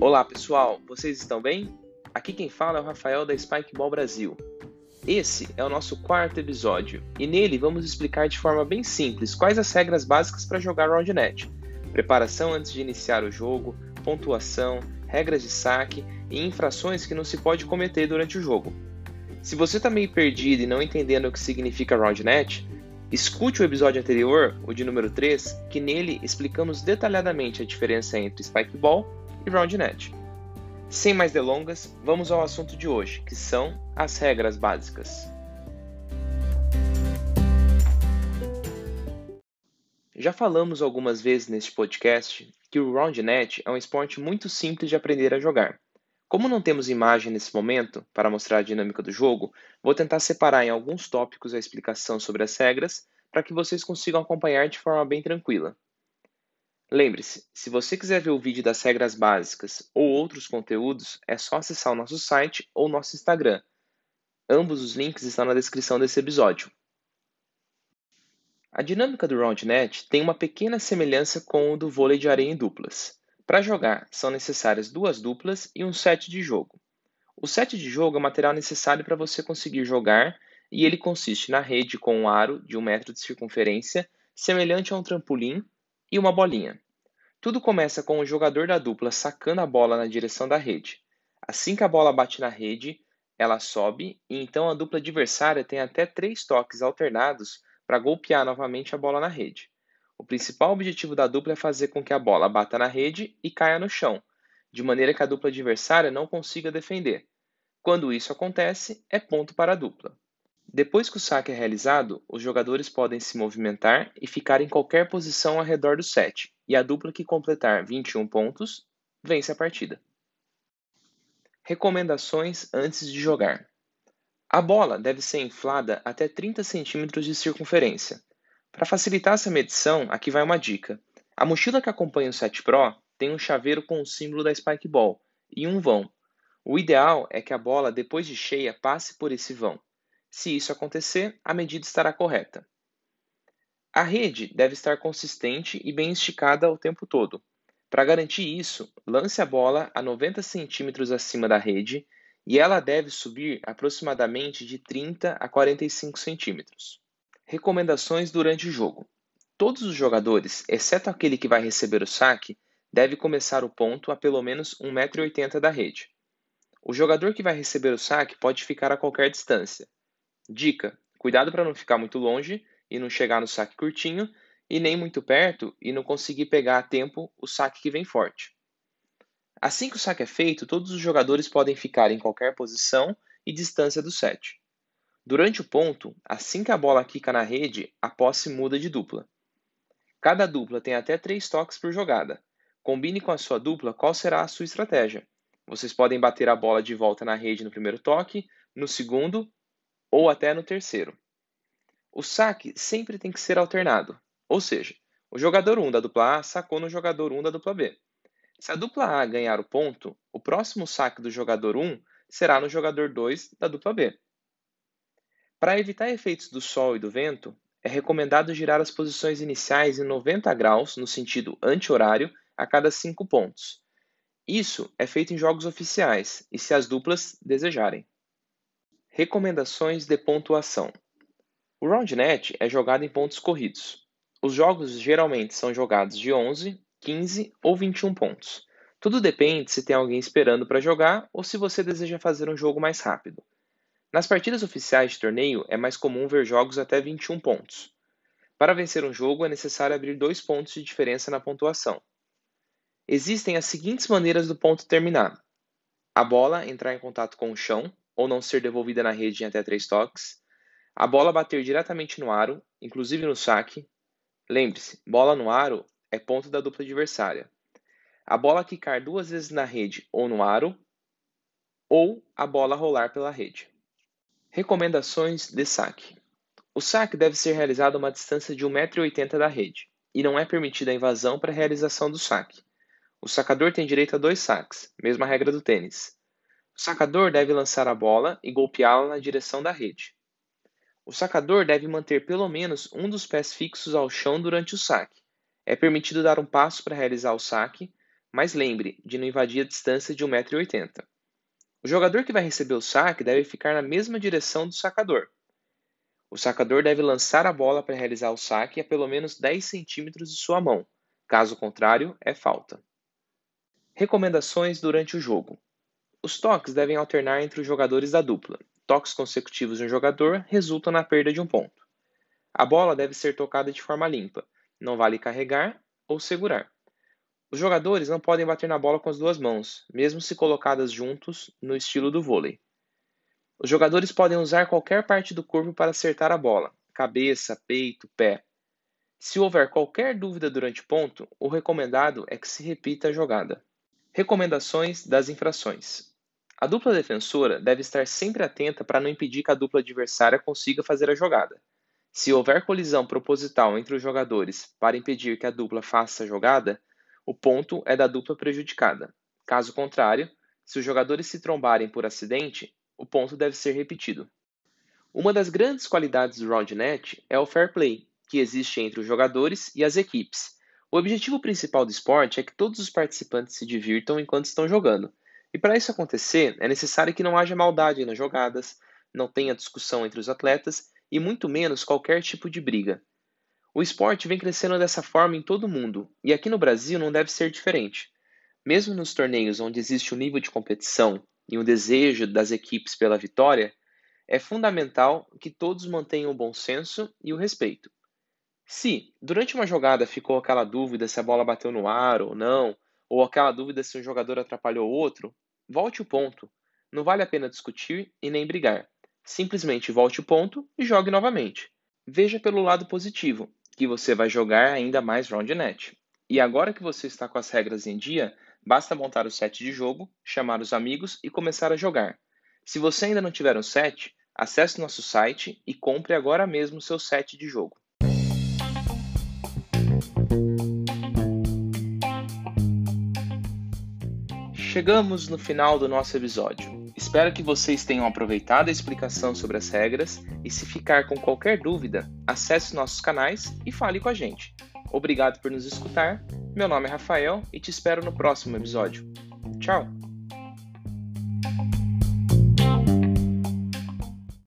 Olá pessoal, vocês estão bem? Aqui quem fala é o Rafael da Spikeball Brasil. Esse é o nosso quarto episódio e nele vamos explicar de forma bem simples quais as regras básicas para jogar Roundnet, preparação antes de iniciar o jogo, pontuação, regras de saque e infrações que não se pode cometer durante o jogo. Se você está meio perdido e não entendendo o que significa Roundnet, escute o episódio anterior, o de número 3, que nele explicamos detalhadamente a diferença entre Spikeball e RoundNet. Sem mais delongas, vamos ao assunto de hoje, que são as regras básicas. Já falamos algumas vezes neste podcast que o RoundNet é um esporte muito simples de aprender a jogar. Como não temos imagem nesse momento para mostrar a dinâmica do jogo, vou tentar separar em alguns tópicos a explicação sobre as regras para que vocês consigam acompanhar de forma bem tranquila. Lembre-se, se você quiser ver o vídeo das regras básicas ou outros conteúdos, é só acessar o nosso site ou nosso Instagram. Ambos os links estão na descrição desse episódio. A dinâmica do RoundNet tem uma pequena semelhança com o do vôlei de areia em duplas. Para jogar, são necessárias duas duplas e um set de jogo. O set de jogo é o material necessário para você conseguir jogar e ele consiste na rede com um aro de um metro de circunferência, semelhante a um trampolim e uma bolinha. Tudo começa com o jogador da dupla sacando a bola na direção da rede. Assim que a bola bate na rede, ela sobe e então a dupla adversária tem até três toques alternados para golpear novamente a bola na rede. O principal objetivo da dupla é fazer com que a bola bata na rede e caia no chão, de maneira que a dupla adversária não consiga defender. Quando isso acontece, é ponto para a dupla. Depois que o saque é realizado, os jogadores podem se movimentar e ficar em qualquer posição ao redor do set, e a dupla que completar 21 pontos vence a partida. Recomendações antes de jogar: A bola deve ser inflada até 30 cm de circunferência. Para facilitar essa medição, aqui vai uma dica. A mochila que acompanha o Set Pro tem um chaveiro com o símbolo da Spike Ball e um vão. O ideal é que a bola, depois de cheia, passe por esse vão. Se isso acontecer, a medida estará correta. A rede deve estar consistente e bem esticada o tempo todo. Para garantir isso, lance a bola a 90 centímetros acima da rede e ela deve subir aproximadamente de 30 a 45 centímetros. Recomendações durante o jogo: Todos os jogadores, exceto aquele que vai receber o saque, deve começar o ponto a pelo menos 1,80m da rede. O jogador que vai receber o saque pode ficar a qualquer distância, Dica: cuidado para não ficar muito longe e não chegar no saque curtinho, e nem muito perto e não conseguir pegar a tempo o saque que vem forte. Assim que o saque é feito, todos os jogadores podem ficar em qualquer posição e distância do set. Durante o ponto, assim que a bola quica na rede, a posse muda de dupla. Cada dupla tem até três toques por jogada. Combine com a sua dupla qual será a sua estratégia. Vocês podem bater a bola de volta na rede no primeiro toque, no segundo ou até no terceiro. O saque sempre tem que ser alternado, ou seja, o jogador 1 da dupla A sacou no jogador 1 da dupla B. Se a dupla A ganhar o ponto, o próximo saque do jogador 1 será no jogador 2 da dupla B. Para evitar efeitos do sol e do vento, é recomendado girar as posições iniciais em 90 graus no sentido anti-horário a cada 5 pontos. Isso é feito em jogos oficiais e se as duplas desejarem. Recomendações de pontuação: O RoundNet é jogado em pontos corridos. Os jogos geralmente são jogados de 11, 15 ou 21 pontos. Tudo depende se tem alguém esperando para jogar ou se você deseja fazer um jogo mais rápido. Nas partidas oficiais de torneio é mais comum ver jogos até 21 pontos. Para vencer um jogo é necessário abrir dois pontos de diferença na pontuação. Existem as seguintes maneiras do ponto terminar: a bola entrar em contato com o chão, ou não ser devolvida na rede em até três toques, a bola bater diretamente no aro, inclusive no saque. Lembre-se, bola no aro é ponto da dupla adversária. A bola quicar duas vezes na rede ou no aro, ou a bola rolar pela rede. Recomendações de saque: O saque deve ser realizado a uma distância de 1,80m da rede, e não é permitida a invasão para a realização do saque. O sacador tem direito a dois saques, mesma regra do tênis. O sacador deve lançar a bola e golpeá-la na direção da rede. O sacador deve manter pelo menos um dos pés fixos ao chão durante o saque. É permitido dar um passo para realizar o saque, mas lembre de não invadir a distância de 1,80m. O jogador que vai receber o saque deve ficar na mesma direção do sacador. O sacador deve lançar a bola para realizar o saque a pelo menos 10 centímetros de sua mão. Caso contrário, é falta. Recomendações durante o jogo: Os toques devem alternar entre os jogadores da dupla. Toques consecutivos de um jogador resultam na perda de um ponto. A bola deve ser tocada de forma limpa. Não vale carregar ou segurar. Os jogadores não podem bater na bola com as duas mãos, mesmo se colocadas juntos no estilo do vôlei. Os jogadores podem usar qualquer parte do corpo para acertar a bola, cabeça, peito, pé. Se houver qualquer dúvida durante o ponto, o recomendado é que se repita a jogada. Recomendações das infrações. A dupla defensora deve estar sempre atenta para não impedir que a dupla adversária consiga fazer a jogada. Se houver colisão proposital entre os jogadores para impedir que a dupla faça a jogada, o ponto é da dupla prejudicada. Caso contrário, se os jogadores se trombarem por acidente, o ponto deve ser repetido. Uma das grandes qualidades do RoundNet é o fair play, que existe entre os jogadores e as equipes. O objetivo principal do esporte é que todos os participantes se divirtam enquanto estão jogando. E para isso acontecer, é necessário que não haja maldade nas jogadas, não tenha discussão entre os atletas e muito menos qualquer tipo de briga. O esporte vem crescendo dessa forma em todo o mundo, e aqui no Brasil não deve ser diferente. Mesmo nos torneios onde existe um nível de competição e um desejo das equipes pela vitória, é fundamental que todos mantenham o bom senso e o respeito. Se, durante uma jogada, ficou aquela dúvida se a bola bateu no ar ou não, ou aquela dúvida se um jogador atrapalhou o outro, volte o ponto. Não vale a pena discutir e nem brigar. Simplesmente volte o ponto e jogue novamente. Veja pelo lado positivo, que você vai jogar ainda mais round net. E agora que você está com as regras em dia, Basta montar o set de jogo, chamar os amigos e começar a jogar. Se você ainda não tiver um set, acesse nosso site e compre agora mesmo seu set de jogo. Chegamos no final do nosso episódio. Espero que vocês tenham aproveitado a explicação sobre as regras e, se ficar com qualquer dúvida, acesse nossos canais e fale com a gente. Obrigado por nos escutar meu nome é Rafael e te espero no próximo episódio. Tchau!